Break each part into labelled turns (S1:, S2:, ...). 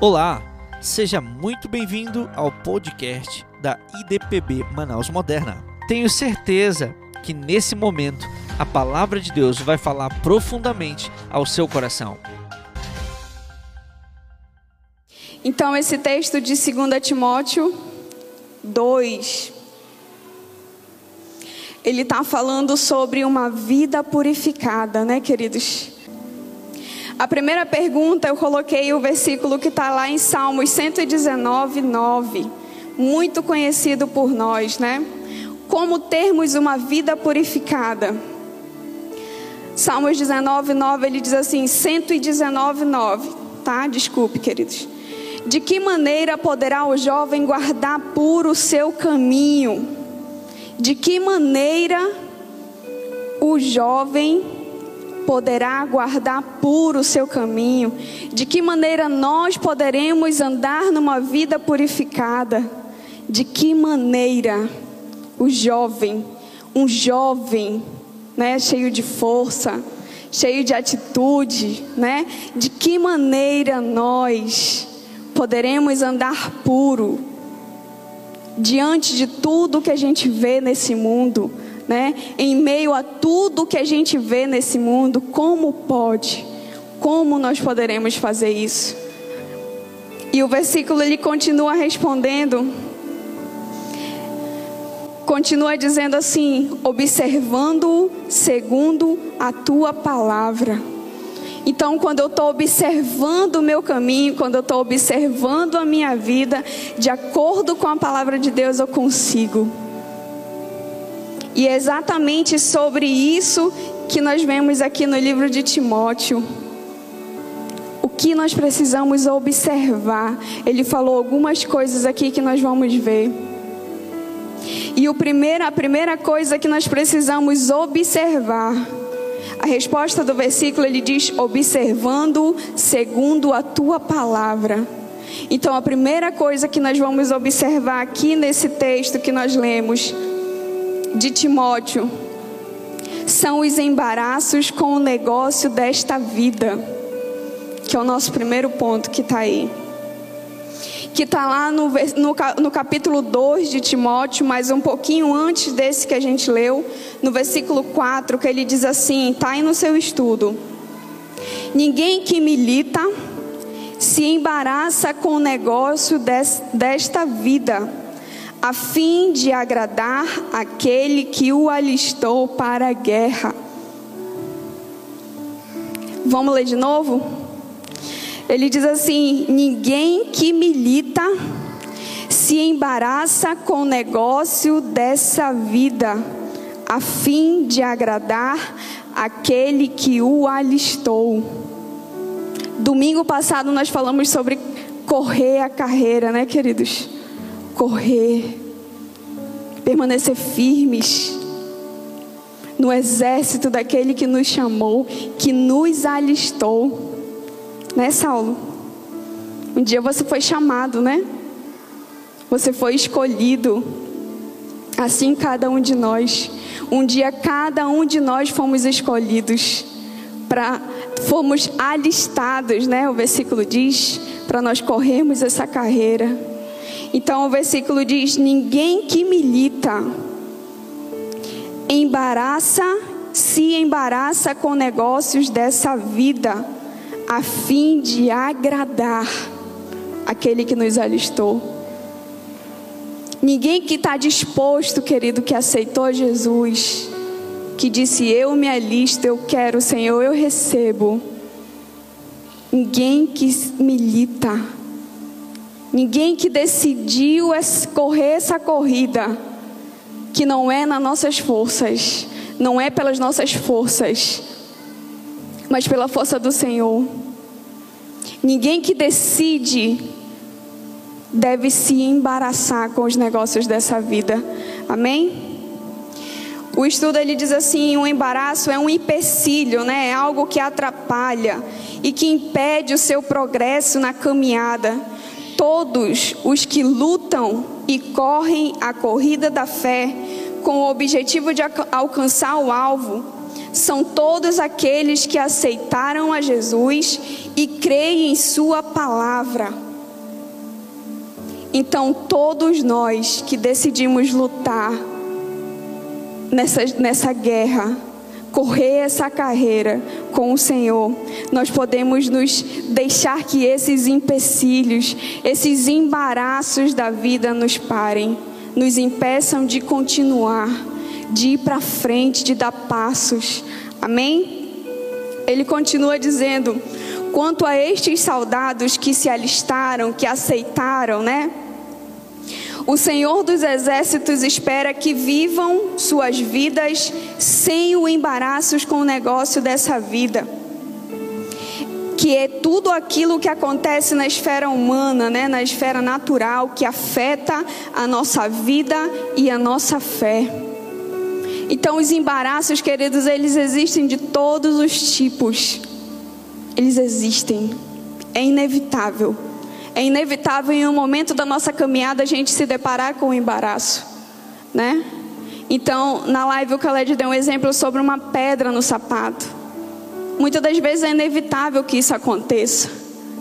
S1: Olá, seja muito bem-vindo ao podcast da IDPB Manaus Moderna. Tenho certeza que nesse momento a palavra de Deus vai falar profundamente ao seu coração.
S2: Então, esse texto de 2 Timóteo 2, ele está falando sobre uma vida purificada, né, queridos? A primeira pergunta eu coloquei o versículo que está lá em Salmos 119, 9, muito conhecido por nós, né? Como termos uma vida purificada. Salmos 19, 9, ele diz assim: 119, 9, tá? Desculpe, queridos. De que maneira poderá o jovem guardar puro o seu caminho? De que maneira o jovem poderá guardar puro o seu caminho? De que maneira nós poderemos andar numa vida purificada? De que maneira o jovem, um jovem, né, cheio de força, cheio de atitude, né? De que maneira nós poderemos andar puro diante de tudo que a gente vê nesse mundo? Né? Em meio a tudo que a gente vê nesse mundo, como pode? Como nós poderemos fazer isso? E o versículo ele continua respondendo, continua dizendo assim: observando segundo a tua palavra. Então, quando eu estou observando o meu caminho, quando eu estou observando a minha vida, de acordo com a palavra de Deus, eu consigo e é exatamente sobre isso que nós vemos aqui no livro de Timóteo. O que nós precisamos observar. Ele falou algumas coisas aqui que nós vamos ver. E o primeiro, a primeira coisa que nós precisamos observar. A resposta do versículo ele diz: observando segundo a tua palavra. Então, a primeira coisa que nós vamos observar aqui nesse texto que nós lemos de Timóteo são os embaraços com o negócio desta vida, que é o nosso primeiro ponto que está aí. Que está lá no, no, no capítulo 2 de Timóteo, mas um pouquinho antes desse que a gente leu, no versículo 4, que ele diz assim: está aí no seu estudo. Ninguém que milita se embaraça com o negócio des, desta vida a fim de agradar aquele que o alistou para a guerra. Vamos ler de novo? Ele diz assim: ninguém que milita se embaraça com o negócio dessa vida, a fim de agradar aquele que o alistou. Domingo passado nós falamos sobre correr a carreira, né, queridos? Correr, permanecer firmes no exército daquele que nos chamou, que nos alistou. Né, Saulo? Um dia você foi chamado, né? Você foi escolhido. Assim cada um de nós. Um dia cada um de nós fomos escolhidos para fomos alistados, né? O versículo diz, para nós corrermos essa carreira. Então o versículo diz: Ninguém que milita embaraça, se embaraça com negócios dessa vida, a fim de agradar aquele que nos alistou. Ninguém que está disposto, querido, que aceitou Jesus, que disse: Eu me alisto, eu quero, Senhor, eu recebo. Ninguém que milita Ninguém que decidiu correr essa corrida, que não é nas nossas forças, não é pelas nossas forças, mas pela força do Senhor. Ninguém que decide deve se embaraçar com os negócios dessa vida. Amém? O estudo ele diz assim, um embaraço é um empecilho, né? É algo que atrapalha e que impede o seu progresso na caminhada todos os que lutam e correm a corrida da fé com o objetivo de alcançar o alvo são todos aqueles que aceitaram a Jesus e creem em Sua palavra. Então, todos nós que decidimos lutar nessa, nessa guerra, correr essa carreira com o Senhor, nós podemos nos deixar que esses empecilhos, esses embaraços da vida nos parem, nos impeçam de continuar, de ir para frente, de dar passos. Amém? Ele continua dizendo: quanto a estes soldados que se alistaram, que aceitaram, né? O Senhor dos Exércitos espera que vivam suas vidas sem o embaraços com o negócio dessa vida. Que é tudo aquilo que acontece na esfera humana, né, na esfera natural, que afeta a nossa vida e a nossa fé. Então, os embaraços, queridos, eles existem de todos os tipos. Eles existem. É inevitável. É inevitável em um momento da nossa caminhada a gente se deparar com o um embaraço, né? Então, na live o Khaled deu um exemplo sobre uma pedra no sapato. Muitas das vezes é inevitável que isso aconteça.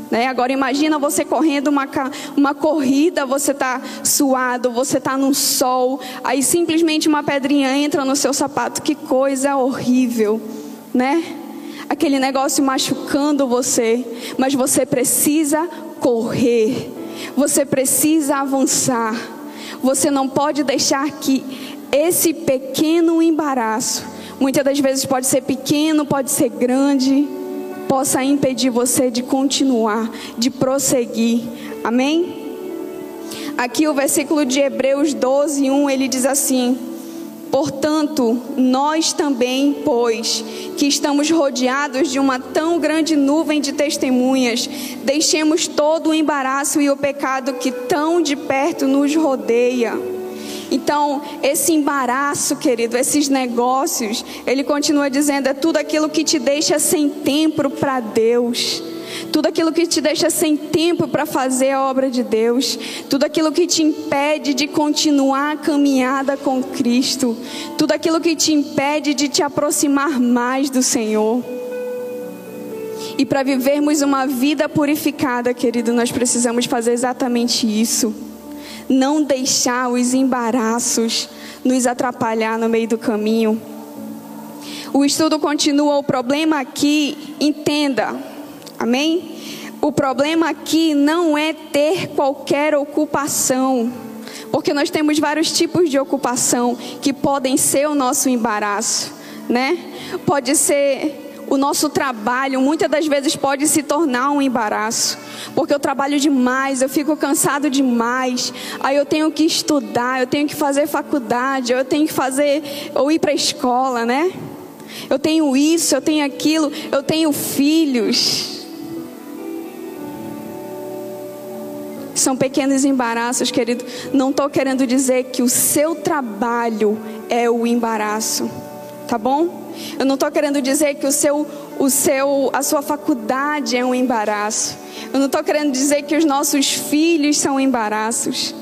S2: Né? Agora imagina você correndo uma, uma corrida, você está suado, você está no sol, aí simplesmente uma pedrinha entra no seu sapato, que coisa horrível, né? Aquele negócio machucando você, mas você precisa correr, você precisa avançar. Você não pode deixar que esse pequeno embaraço, muitas das vezes pode ser pequeno, pode ser grande, possa impedir você de continuar, de prosseguir. Amém? Aqui o versículo de Hebreus 12, 1, ele diz assim: Portanto, nós também, pois, que estamos rodeados de uma tão grande nuvem de testemunhas, deixemos todo o embaraço e o pecado que tão de perto nos rodeia. Então, esse embaraço, querido, esses negócios, ele continua dizendo, é tudo aquilo que te deixa sem tempo para Deus tudo aquilo que te deixa sem tempo para fazer a obra de Deus, tudo aquilo que te impede de continuar a caminhada com Cristo, tudo aquilo que te impede de te aproximar mais do Senhor. E para vivermos uma vida purificada, querido, nós precisamos fazer exatamente isso. Não deixar os embaraços nos atrapalhar no meio do caminho. O estudo continua, o problema aqui, entenda, Amém? O problema aqui não é ter qualquer ocupação, porque nós temos vários tipos de ocupação que podem ser o nosso embaraço, né? Pode ser o nosso trabalho, muitas das vezes pode se tornar um embaraço, porque eu trabalho demais, eu fico cansado demais, aí eu tenho que estudar, eu tenho que fazer faculdade, eu tenho que fazer ou ir para a escola, né? Eu tenho isso, eu tenho aquilo, eu tenho filhos. São pequenos embaraços, querido. Não estou querendo dizer que o seu trabalho é o embaraço, tá bom? Eu não estou querendo dizer que o seu, o seu, a sua faculdade é um embaraço. Eu não estou querendo dizer que os nossos filhos são embaraços.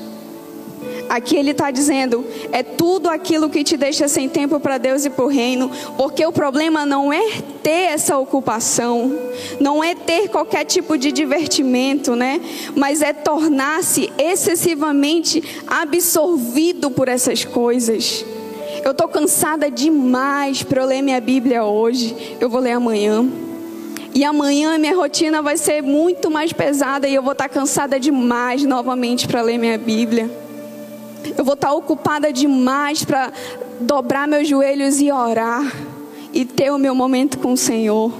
S2: Aqui ele está dizendo: é tudo aquilo que te deixa sem tempo para Deus e para o reino, porque o problema não é ter essa ocupação, não é ter qualquer tipo de divertimento, né? Mas é tornar-se excessivamente absorvido por essas coisas. Eu estou cansada demais para eu ler minha Bíblia hoje, eu vou ler amanhã. E amanhã minha rotina vai ser muito mais pesada e eu vou estar tá cansada demais novamente para ler minha Bíblia. Eu vou estar ocupada demais para dobrar meus joelhos e orar e ter o meu momento com o Senhor,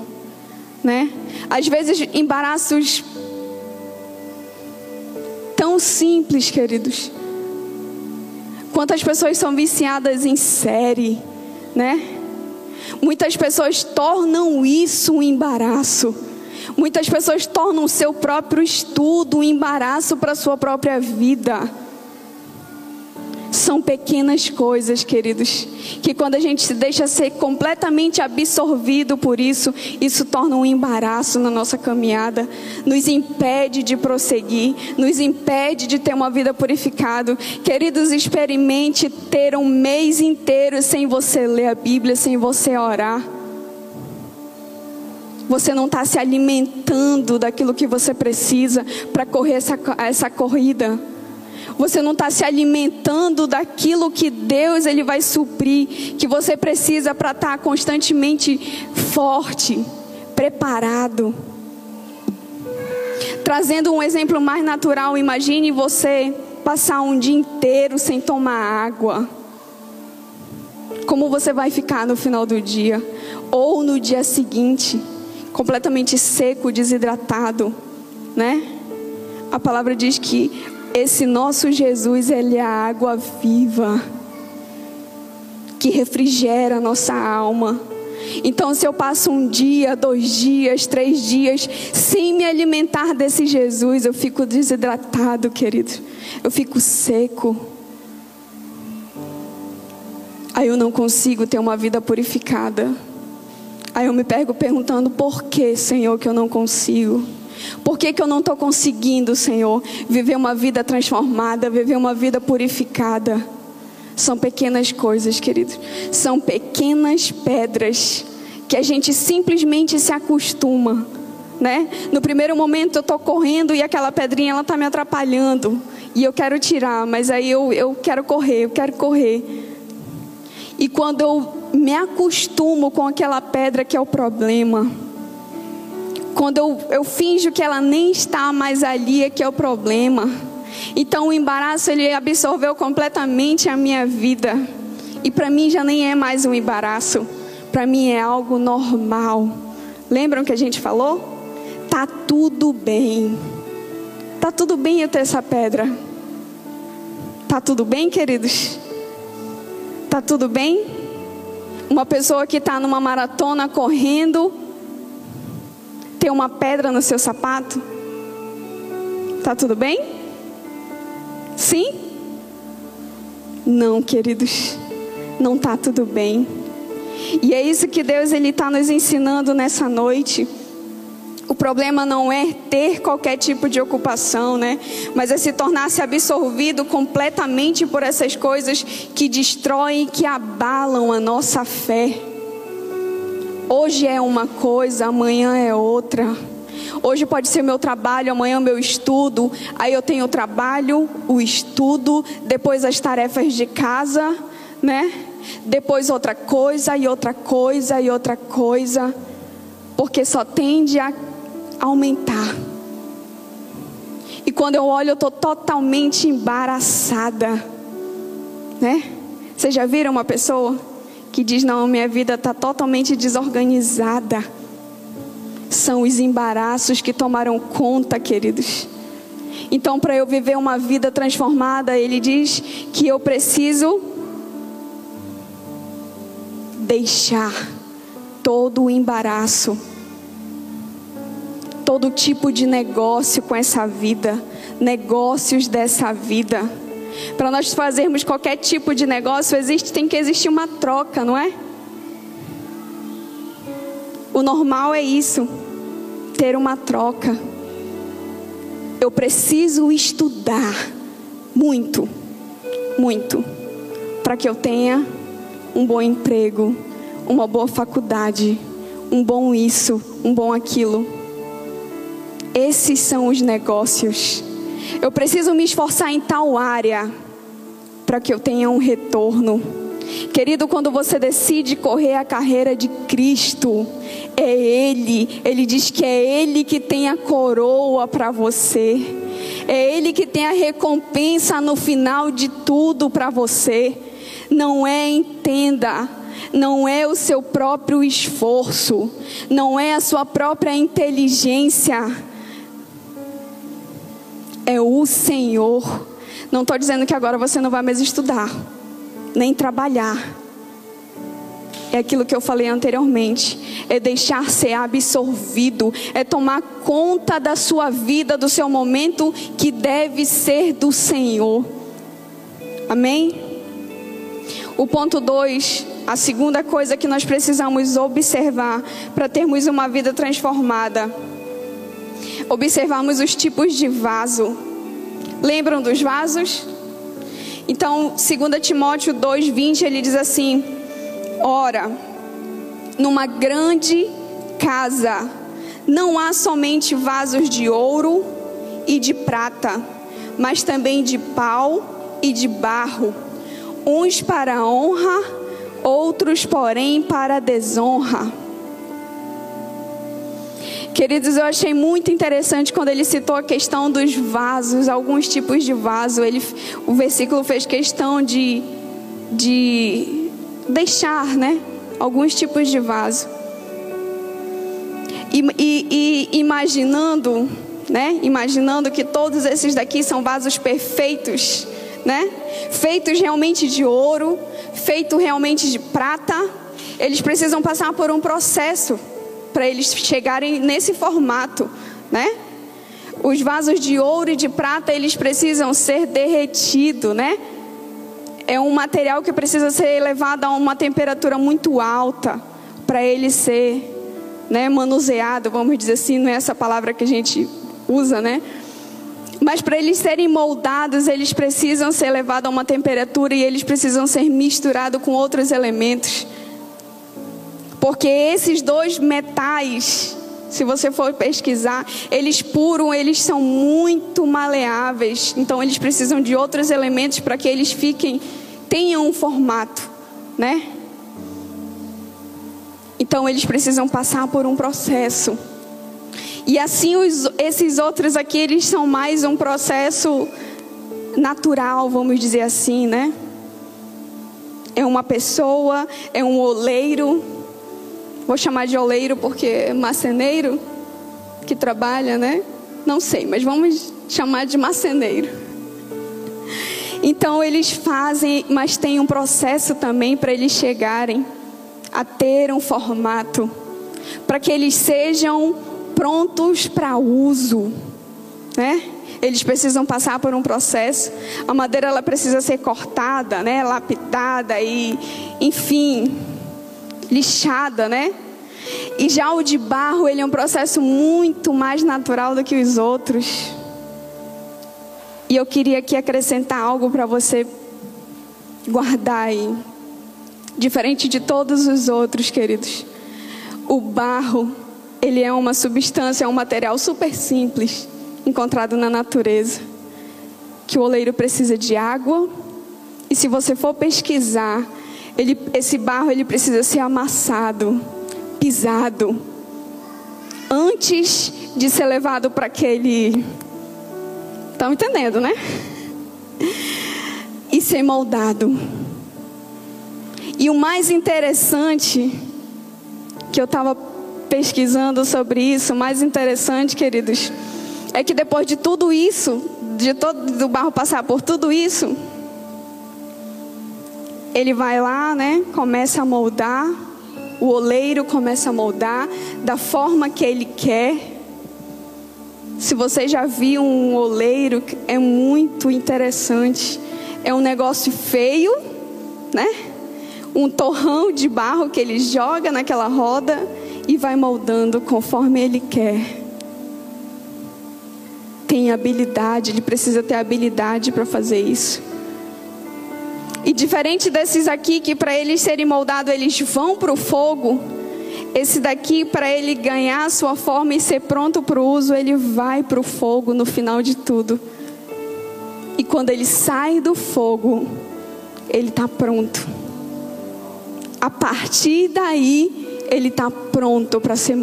S2: né? Às vezes embaraços tão simples, queridos. Quantas pessoas são viciadas em série, né? Muitas pessoas tornam isso um embaraço. Muitas pessoas tornam o seu próprio estudo um embaraço para a sua própria vida. São pequenas coisas, queridos, que quando a gente se deixa ser completamente absorvido por isso, isso torna um embaraço na nossa caminhada, nos impede de prosseguir, nos impede de ter uma vida purificada. Queridos, experimente ter um mês inteiro sem você ler a Bíblia, sem você orar. Você não está se alimentando daquilo que você precisa para correr essa, essa corrida. Você não está se alimentando daquilo que Deus ele vai suprir, que você precisa para estar tá constantemente forte, preparado. Trazendo um exemplo mais natural, imagine você passar um dia inteiro sem tomar água. Como você vai ficar no final do dia? Ou no dia seguinte, completamente seco, desidratado, né? A palavra diz que esse nosso Jesus, ele é a água viva que refrigera a nossa alma. Então, se eu passo um dia, dois dias, três dias sem me alimentar desse Jesus, eu fico desidratado, querido. Eu fico seco. Aí eu não consigo ter uma vida purificada. Aí eu me pego perguntando: por que, Senhor, que eu não consigo? Por que, que eu não estou conseguindo, Senhor, viver uma vida transformada, viver uma vida purificada? São pequenas coisas, queridos. São pequenas pedras que a gente simplesmente se acostuma, né? No primeiro momento eu estou correndo e aquela pedrinha ela está me atrapalhando e eu quero tirar, mas aí eu, eu quero correr, eu quero correr. E quando eu me acostumo com aquela pedra que é o problema, quando eu, eu finjo que ela nem está mais ali, é que é o problema então o embaraço ele absorveu completamente a minha vida. E para mim já nem é mais um embaraço. Para mim é algo normal. Lembram que a gente falou? Tá tudo bem. Tá tudo bem eu ter essa pedra. Tá tudo bem, queridos? Tá tudo bem? Uma pessoa que está numa maratona correndo, tem uma pedra no seu sapato? Tá tudo bem? Sim? Não, queridos, não está tudo bem. E é isso que Deus ele está nos ensinando nessa noite. O problema não é ter qualquer tipo de ocupação, né? Mas é se tornar-se absorvido completamente por essas coisas que destroem, que abalam a nossa fé. Hoje é uma coisa, amanhã é outra. Hoje pode ser meu trabalho, amanhã meu estudo. Aí eu tenho o trabalho, o estudo, depois as tarefas de casa, né? Depois outra coisa e outra coisa e outra coisa. Porque só tende a aumentar. E quando eu olho, eu estou totalmente embaraçada. Né? Vocês já viram uma pessoa que diz: Não, minha vida está totalmente desorganizada? São os embaraços que tomaram conta, queridos. Então, para eu viver uma vida transformada, ele diz que eu preciso deixar todo o embaraço, todo tipo de negócio com essa vida, negócios dessa vida. Para nós fazermos qualquer tipo de negócio, existe, tem que existir uma troca, não é? O normal é isso, ter uma troca. Eu preciso estudar muito, muito, para que eu tenha um bom emprego, uma boa faculdade, um bom isso, um bom aquilo. Esses são os negócios. Eu preciso me esforçar em tal área para que eu tenha um retorno. Querido, quando você decide correr a carreira de Cristo, é Ele, Ele diz que é Ele que tem a coroa para você, é Ele que tem a recompensa no final de tudo para você. Não é, entenda, não é o seu próprio esforço, não é a sua própria inteligência, é o Senhor. Não estou dizendo que agora você não vai mais estudar nem trabalhar. É aquilo que eu falei anteriormente. É deixar ser absorvido. É tomar conta da sua vida, do seu momento, que deve ser do Senhor. Amém? O ponto 2, a segunda coisa que nós precisamos observar para termos uma vida transformada. Observarmos os tipos de vaso. Lembram dos vasos? Então, 2 Timóteo 2:20, ele diz assim: Ora, numa grande casa não há somente vasos de ouro e de prata, mas também de pau e de barro, uns para honra, outros, porém, para desonra. Queridos, eu achei muito interessante quando ele citou a questão dos vasos, alguns tipos de vaso. Ele, o versículo fez questão de, de deixar, né? Alguns tipos de vaso. E, e, e imaginando, né? Imaginando que todos esses daqui são vasos perfeitos, né? Feitos realmente de ouro, feito realmente de prata. Eles precisam passar por um processo para eles chegarem nesse formato, né? Os vasos de ouro e de prata, eles precisam ser derretidos, né? É um material que precisa ser elevado a uma temperatura muito alta para ele ser, né, manuseado, vamos dizer assim, não é essa palavra que a gente usa, né? Mas para eles serem moldados, eles precisam ser levados a uma temperatura e eles precisam ser misturados com outros elementos. Porque esses dois metais, se você for pesquisar, eles puros, eles são muito maleáveis. Então eles precisam de outros elementos para que eles fiquem tenham um formato, né? Então eles precisam passar por um processo. E assim os, esses outros aqui, eles são mais um processo natural, vamos dizer assim, né? É uma pessoa, é um oleiro, Vou chamar de oleiro porque é maceneiro que trabalha, né? Não sei, mas vamos chamar de maceneiro. Então eles fazem, mas tem um processo também para eles chegarem a ter um formato, para que eles sejam prontos para uso, né? Eles precisam passar por um processo. A madeira ela precisa ser cortada, né? Lapidada e, enfim, lixada, né? E já o de barro, ele é um processo muito mais natural do que os outros. E eu queria aqui acrescentar algo para você guardar aí. Diferente de todos os outros, queridos. O barro, ele é uma substância, é um material super simples, encontrado na natureza. Que o oleiro precisa de água. E se você for pesquisar, ele, esse barro ele precisa ser amassado, pisado, antes de ser levado para aquele. Estão entendendo, né? E ser moldado. E o mais interessante, que eu estava pesquisando sobre isso, o mais interessante, queridos, é que depois de tudo isso, de todo do barro passar por tudo isso, ele vai lá, né? Começa a moldar. O oleiro começa a moldar da forma que ele quer. Se você já viu um oleiro, é muito interessante. É um negócio feio, né? Um torrão de barro que ele joga naquela roda e vai moldando conforme ele quer. Tem habilidade, ele precisa ter habilidade para fazer isso. E diferente desses aqui, que para eles serem moldados, eles vão para o fogo. Esse daqui, para ele ganhar a sua forma e ser pronto para o uso, ele vai para o fogo no final de tudo. E quando ele sai do fogo, ele está pronto. A partir daí, ele está pronto para ser,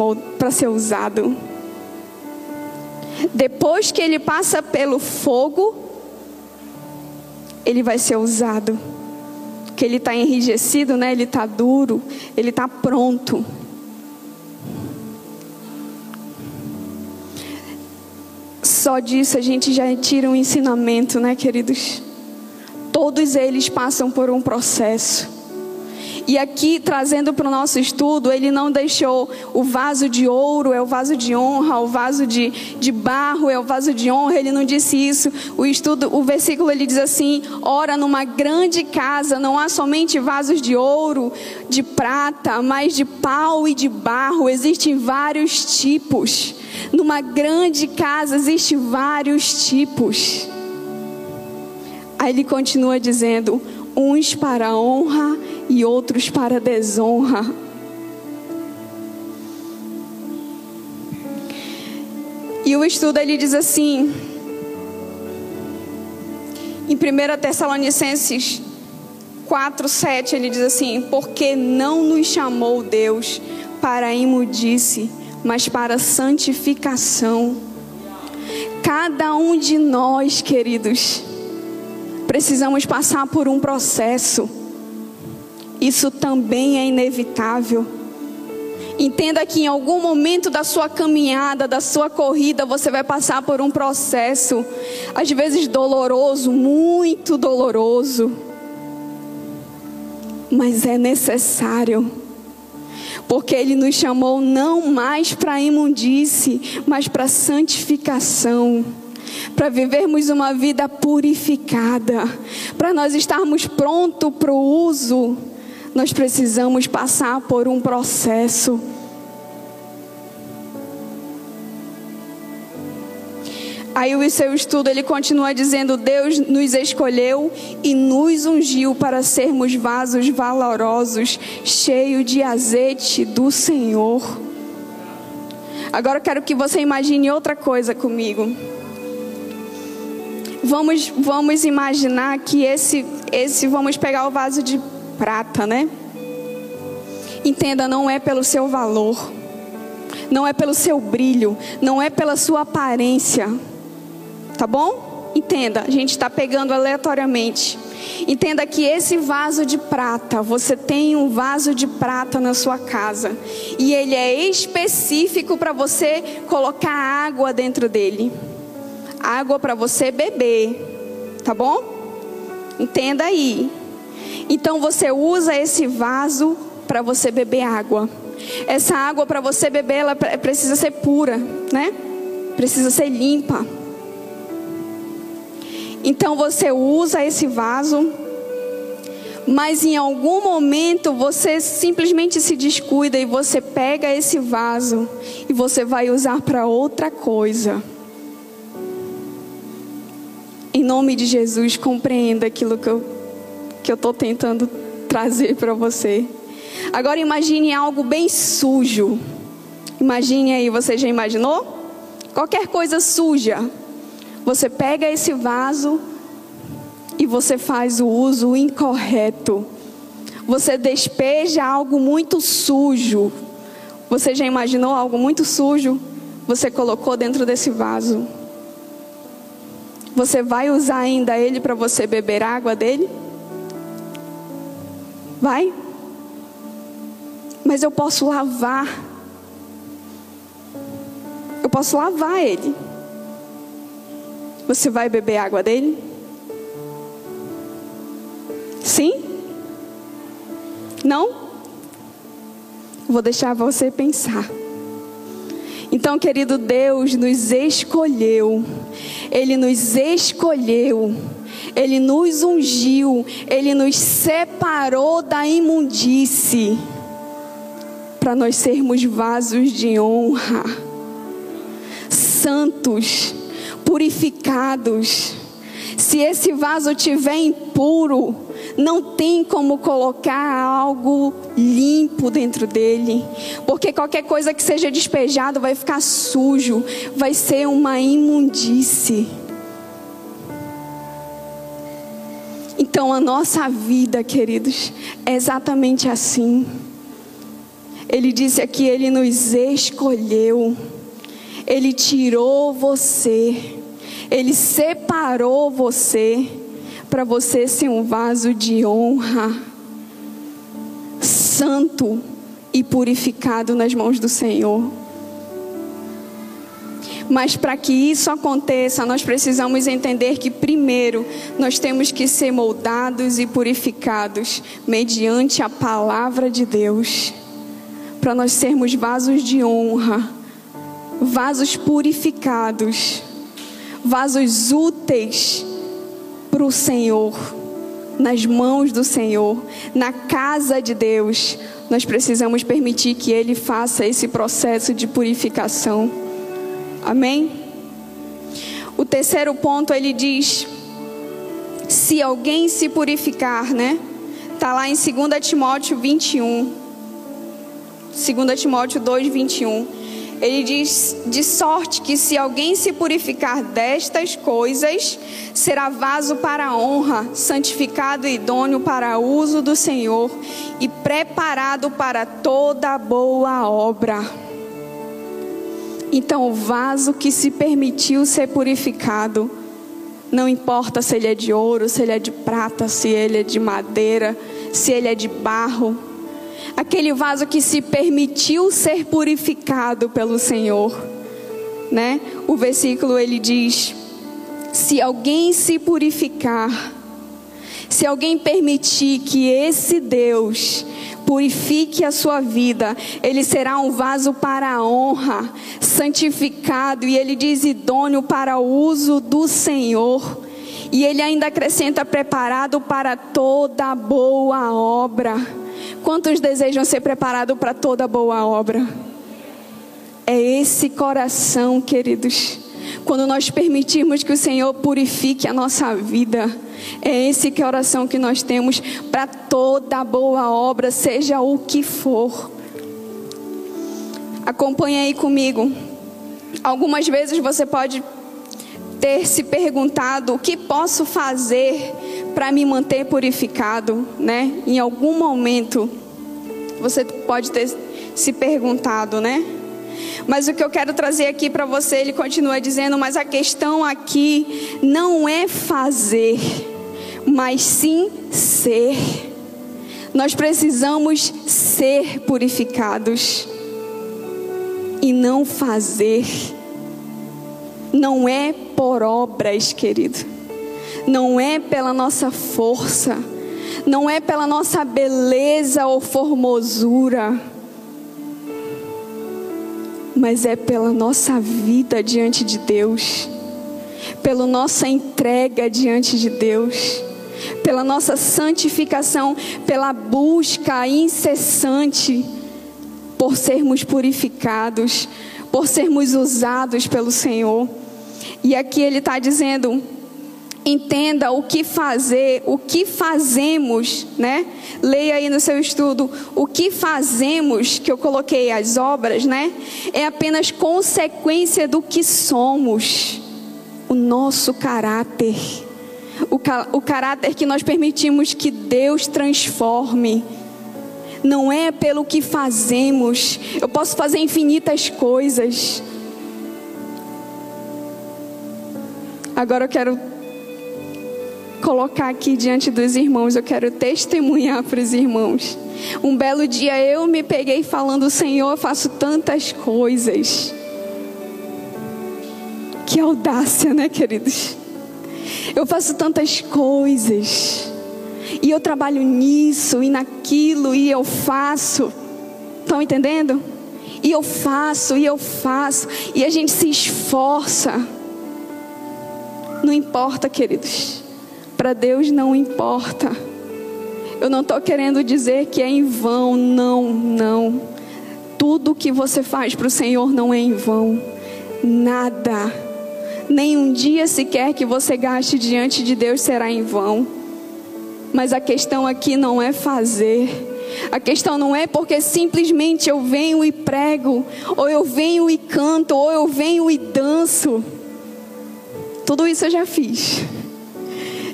S2: ser usado. Depois que ele passa pelo fogo, ele vai ser usado que ele está enrijecido, né? Ele está duro, ele está pronto. Só disso a gente já tira um ensinamento, né, queridos? Todos eles passam por um processo. E aqui, trazendo para o nosso estudo, ele não deixou o vaso de ouro é o vaso de honra, o vaso de, de barro é o vaso de honra, ele não disse isso. O estudo, o versículo ele diz assim: ora, numa grande casa não há somente vasos de ouro, de prata, mas de pau e de barro, existem vários tipos. Numa grande casa existem vários tipos. Aí ele continua dizendo: uns para honra e outros para desonra. E o estudo ele diz assim, em 1 Tessalonicenses 4, 7, ele diz assim: Porque não nos chamou Deus para a imundice, mas para santificação. Cada um de nós, queridos, precisamos passar por um processo. Isso também é inevitável. Entenda que em algum momento da sua caminhada, da sua corrida, você vai passar por um processo, às vezes doloroso, muito doloroso, mas é necessário, porque Ele nos chamou não mais para imundície, mas para santificação para vivermos uma vida purificada, para nós estarmos prontos para o uso nós precisamos passar por um processo. Aí o seu estudo ele continua dizendo: Deus nos escolheu e nos ungiu para sermos vasos valorosos, cheios de azeite do Senhor. Agora eu quero que você imagine outra coisa comigo. Vamos, vamos imaginar que esse, esse, vamos pegar o vaso de prata, né? Entenda, não é pelo seu valor, não é pelo seu brilho, não é pela sua aparência, tá bom? Entenda, a gente está pegando aleatoriamente. Entenda que esse vaso de prata, você tem um vaso de prata na sua casa e ele é específico para você colocar água dentro dele. Água para você beber, tá bom? Entenda aí. Então você usa esse vaso para você beber água. Essa água para você beber, ela precisa ser pura, né? Precisa ser limpa. Então você usa esse vaso, mas em algum momento você simplesmente se descuida e você pega esse vaso e você vai usar para outra coisa. Em nome de Jesus, compreenda aquilo que eu que eu estou tentando trazer para você. Agora imagine algo bem sujo. Imagine aí, você já imaginou? Qualquer coisa suja. Você pega esse vaso e você faz o uso incorreto. Você despeja algo muito sujo. Você já imaginou algo muito sujo? Você colocou dentro desse vaso. Você vai usar ainda ele para você beber água dele? Vai. Mas eu posso lavar. Eu posso lavar ele. Você vai beber água dele? Sim? Não? Vou deixar você pensar. Então, querido Deus, nos escolheu. Ele nos escolheu ele nos ungiu, Ele nos separou da imundície, para nós sermos vasos de honra, santos, purificados. Se esse vaso tiver impuro, não tem como colocar algo limpo dentro dele, porque qualquer coisa que seja despejado vai ficar sujo, vai ser uma imundície. Então a nossa vida, queridos, é exatamente assim. Ele disse aqui: Ele nos escolheu, Ele tirou você, Ele separou você, para você ser um vaso de honra, santo e purificado nas mãos do Senhor. Mas para que isso aconteça, nós precisamos entender que, primeiro, nós temos que ser moldados e purificados mediante a palavra de Deus, para nós sermos vasos de honra, vasos purificados, vasos úteis para o Senhor, nas mãos do Senhor, na casa de Deus. Nós precisamos permitir que Ele faça esse processo de purificação. Amém? O terceiro ponto ele diz: se alguém se purificar, né? Tá lá em 2 Timóteo 21. 2 Timóteo 2, 21. Ele diz: de sorte que se alguém se purificar destas coisas, será vaso para a honra, santificado e idôneo para o uso do Senhor e preparado para toda boa obra. Então, o vaso que se permitiu ser purificado, não importa se ele é de ouro, se ele é de prata, se ele é de madeira, se ele é de barro, aquele vaso que se permitiu ser purificado pelo Senhor, né? O versículo ele diz: se alguém se purificar, se alguém permitir que esse Deus purifique a sua vida, ele será um vaso para a honra, santificado, e ele diz idôneo para o uso do Senhor. E ele ainda acrescenta preparado para toda boa obra. Quantos desejam ser preparados para toda boa obra? É esse coração, queridos. Quando nós permitirmos que o Senhor purifique a nossa vida, é esse que é a oração que nós temos para toda boa obra, seja o que for. Acompanhe aí comigo. Algumas vezes você pode ter se perguntado o que posso fazer para me manter purificado, né? Em algum momento você pode ter se perguntado, né? Mas o que eu quero trazer aqui para você, ele continua dizendo, mas a questão aqui não é fazer, mas sim ser. Nós precisamos ser purificados e não fazer. Não é por obras, querido. Não é pela nossa força. Não é pela nossa beleza ou formosura. Mas é pela nossa vida diante de Deus. Pela nossa entrega diante de Deus pela nossa santificação, pela busca incessante por sermos purificados, por sermos usados pelo Senhor. E aqui ele está dizendo: entenda o que fazer, o que fazemos, né? Leia aí no seu estudo, o que fazemos, que eu coloquei as obras, né? É apenas consequência do que somos, o nosso caráter o, o caráter que nós permitimos que Deus transforme. Não é pelo que fazemos. Eu posso fazer infinitas coisas. Agora eu quero colocar aqui diante dos irmãos, eu quero testemunhar para os irmãos. Um belo dia eu me peguei falando: Senhor, eu faço tantas coisas. Que audácia, né, queridos? Eu faço tantas coisas. E eu trabalho nisso e naquilo e eu faço. Estão entendendo? E eu faço, e eu faço, e a gente se esforça. Não importa, queridos. Para Deus não importa. Eu não estou querendo dizer que é em vão, não, não. Tudo que você faz para o Senhor não é em vão. Nada nem um dia sequer que você gaste diante de Deus será em vão. Mas a questão aqui não é fazer. A questão não é porque simplesmente eu venho e prego, ou eu venho e canto, ou eu venho e danço. Tudo isso eu já fiz.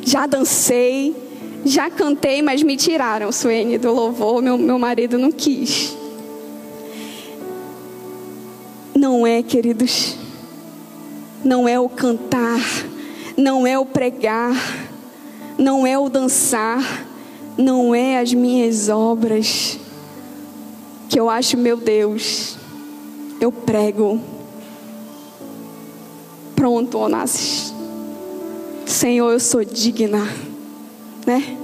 S2: Já dancei, já cantei, mas me tiraram, Suene, do louvor, meu, meu marido não quis. Não é, queridos não é o cantar, não é o pregar, não é o dançar, não é as minhas obras, que eu acho, meu Deus, eu prego. Pronto, Onassis. Senhor, eu sou digna, né?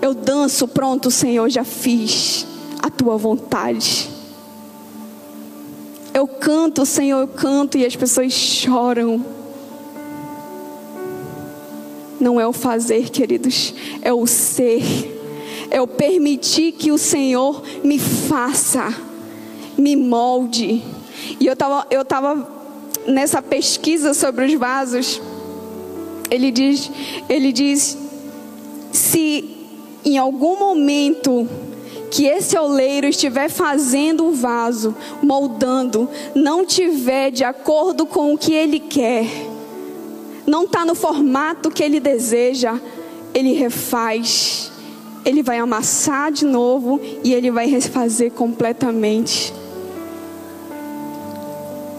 S2: Eu danço, pronto, Senhor, já fiz a tua vontade. Eu canto, Senhor, eu canto e as pessoas choram. Não é o fazer, queridos, é o ser. É o permitir que o Senhor me faça, me molde. E eu estava eu tava nessa pesquisa sobre os vasos. Ele diz, ele diz se em algum momento que esse oleiro estiver fazendo o vaso, moldando, não tiver de acordo com o que ele quer, não está no formato que ele deseja, ele refaz, ele vai amassar de novo e ele vai refazer completamente.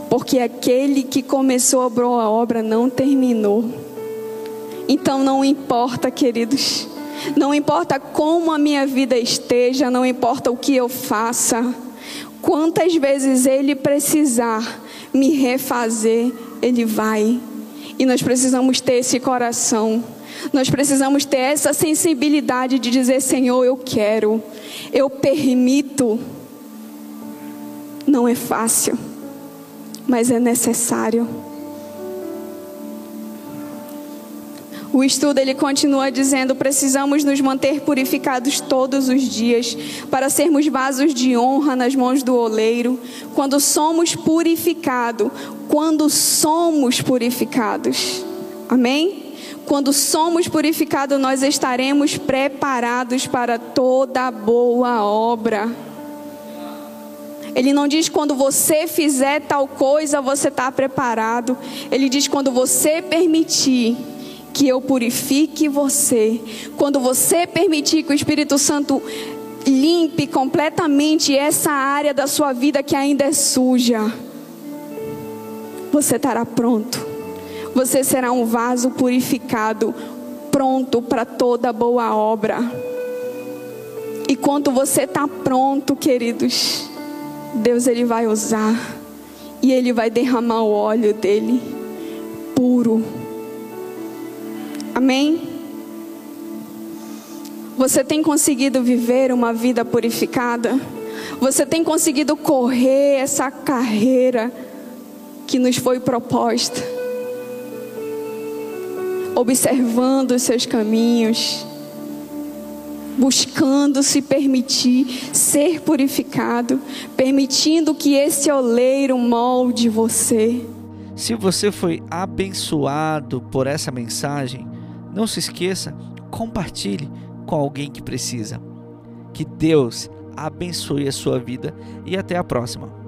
S2: Porque aquele que começou a obra não terminou. Então não importa, queridos não importa como a minha vida esteja, não importa o que eu faça, quantas vezes Ele precisar me refazer, Ele vai. E nós precisamos ter esse coração. Nós precisamos ter essa sensibilidade de dizer: Senhor, eu quero, eu permito. Não é fácil, mas é necessário. O estudo ele continua dizendo: precisamos nos manter purificados todos os dias para sermos vasos de honra nas mãos do oleiro. Quando somos purificados, quando somos purificados, amém? Quando somos purificados, nós estaremos preparados para toda boa obra. Ele não diz quando você fizer tal coisa, você está preparado. Ele diz quando você permitir que eu purifique você. Quando você permitir que o Espírito Santo limpe completamente essa área da sua vida que ainda é suja, você estará pronto. Você será um vaso purificado, pronto para toda boa obra. E quando você está pronto, queridos, Deus ele vai usar e ele vai derramar o óleo dele puro Amém? Você tem conseguido viver uma vida purificada? Você tem conseguido correr essa carreira que nos foi proposta? Observando os seus caminhos, buscando se permitir ser purificado, permitindo que esse oleiro molde você.
S1: Se você foi abençoado por essa mensagem, não se esqueça, compartilhe com alguém que precisa. Que Deus abençoe a sua vida e até a próxima.